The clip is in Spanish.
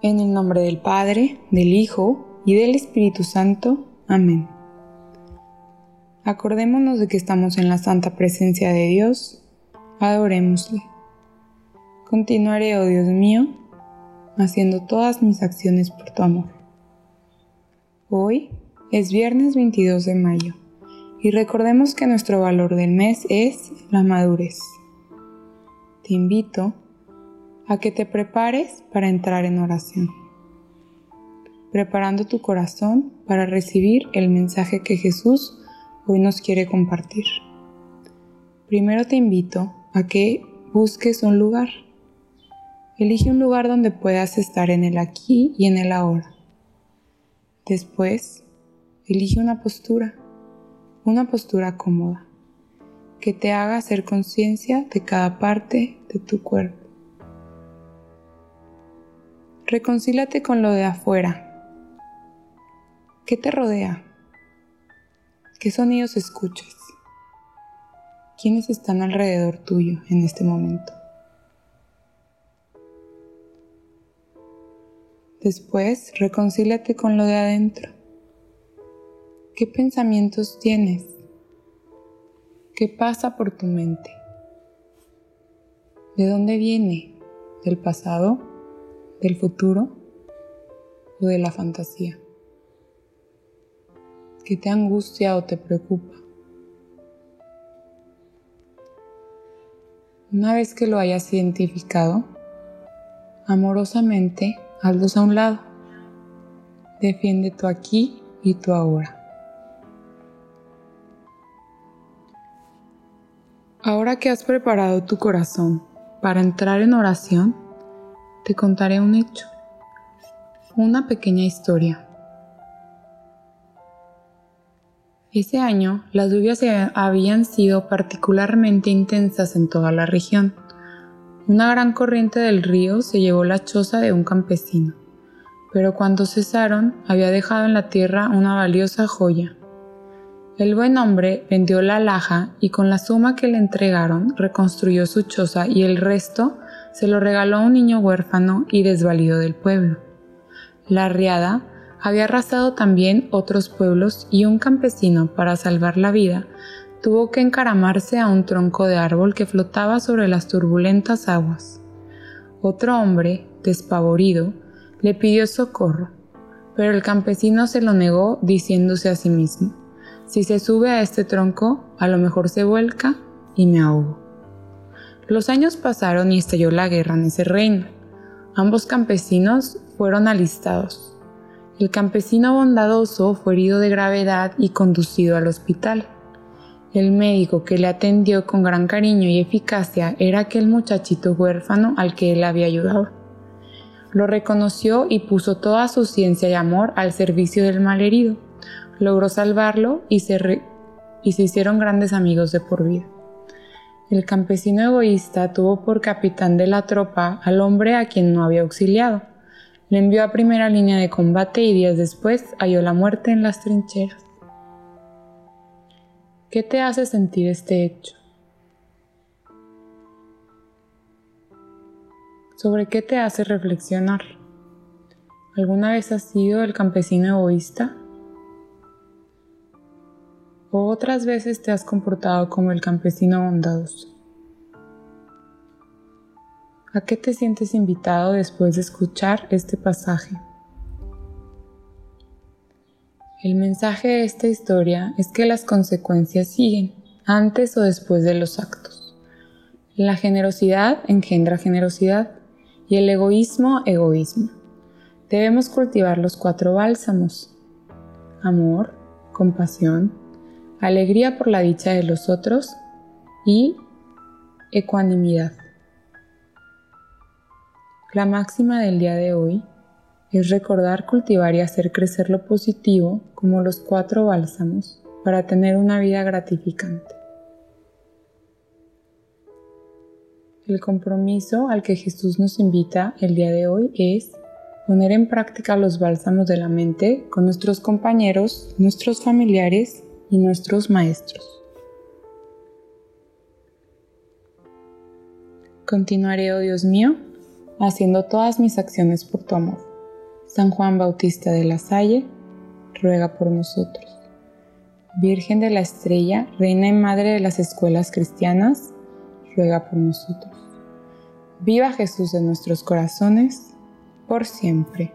En el nombre del Padre, del Hijo y del Espíritu Santo. Amén. Acordémonos de que estamos en la santa presencia de Dios. Adorémosle. Continuaré, oh Dios mío, haciendo todas mis acciones por tu amor. Hoy es viernes 22 de mayo y recordemos que nuestro valor del mes es la madurez. Te invito a que te prepares para entrar en oración, preparando tu corazón para recibir el mensaje que Jesús hoy nos quiere compartir. Primero te invito a que busques un lugar. Elige un lugar donde puedas estar en el aquí y en el ahora. Después, elige una postura, una postura cómoda, que te haga hacer conciencia de cada parte de tu cuerpo. Reconcílate con lo de afuera. ¿Qué te rodea? ¿Qué sonidos escuchas? ¿Quiénes están alrededor tuyo en este momento? Después, reconcílate con lo de adentro. ¿Qué pensamientos tienes? ¿Qué pasa por tu mente? ¿De dónde viene? ¿Del pasado? Del futuro o de la fantasía? ¿Qué te angustia o te preocupa? Una vez que lo hayas identificado, amorosamente hazlos a un lado. Defiende tu aquí y tu ahora. Ahora que has preparado tu corazón para entrar en oración, te contaré un hecho, una pequeña historia. Ese año las lluvias habían sido particularmente intensas en toda la región. Una gran corriente del río se llevó la choza de un campesino, pero cuando cesaron había dejado en la tierra una valiosa joya. El buen hombre vendió la laja y con la suma que le entregaron reconstruyó su choza y el resto se lo regaló a un niño huérfano y desvalido del pueblo. La riada había arrasado también otros pueblos y un campesino, para salvar la vida, tuvo que encaramarse a un tronco de árbol que flotaba sobre las turbulentas aguas. Otro hombre, despavorido, le pidió socorro, pero el campesino se lo negó diciéndose a sí mismo, si se sube a este tronco, a lo mejor se vuelca y me ahogo. Los años pasaron y estalló la guerra en ese reino. Ambos campesinos fueron alistados. El campesino bondadoso fue herido de gravedad y conducido al hospital. El médico que le atendió con gran cariño y eficacia era aquel muchachito huérfano al que él había ayudado. Lo reconoció y puso toda su ciencia y amor al servicio del malherido. Logró salvarlo y se, y se hicieron grandes amigos de por vida. El campesino egoísta tuvo por capitán de la tropa al hombre a quien no había auxiliado. Le envió a primera línea de combate y días después halló la muerte en las trincheras. ¿Qué te hace sentir este hecho? ¿Sobre qué te hace reflexionar? ¿Alguna vez has sido el campesino egoísta? O otras veces te has comportado como el campesino bondadoso. ¿A qué te sientes invitado después de escuchar este pasaje? El mensaje de esta historia es que las consecuencias siguen antes o después de los actos. La generosidad engendra generosidad y el egoísmo egoísmo. Debemos cultivar los cuatro bálsamos. Amor, compasión, alegría por la dicha de los otros y ecuanimidad. La máxima del día de hoy es recordar, cultivar y hacer crecer lo positivo como los cuatro bálsamos para tener una vida gratificante. El compromiso al que Jesús nos invita el día de hoy es poner en práctica los bálsamos de la mente con nuestros compañeros, nuestros familiares y nuestros maestros. Continuaré, oh Dios mío, haciendo todas mis acciones por tu amor. San Juan Bautista de la Salle, ruega por nosotros. Virgen de la Estrella, Reina y Madre de las Escuelas Cristianas, ruega por nosotros. Viva Jesús en nuestros corazones, por siempre.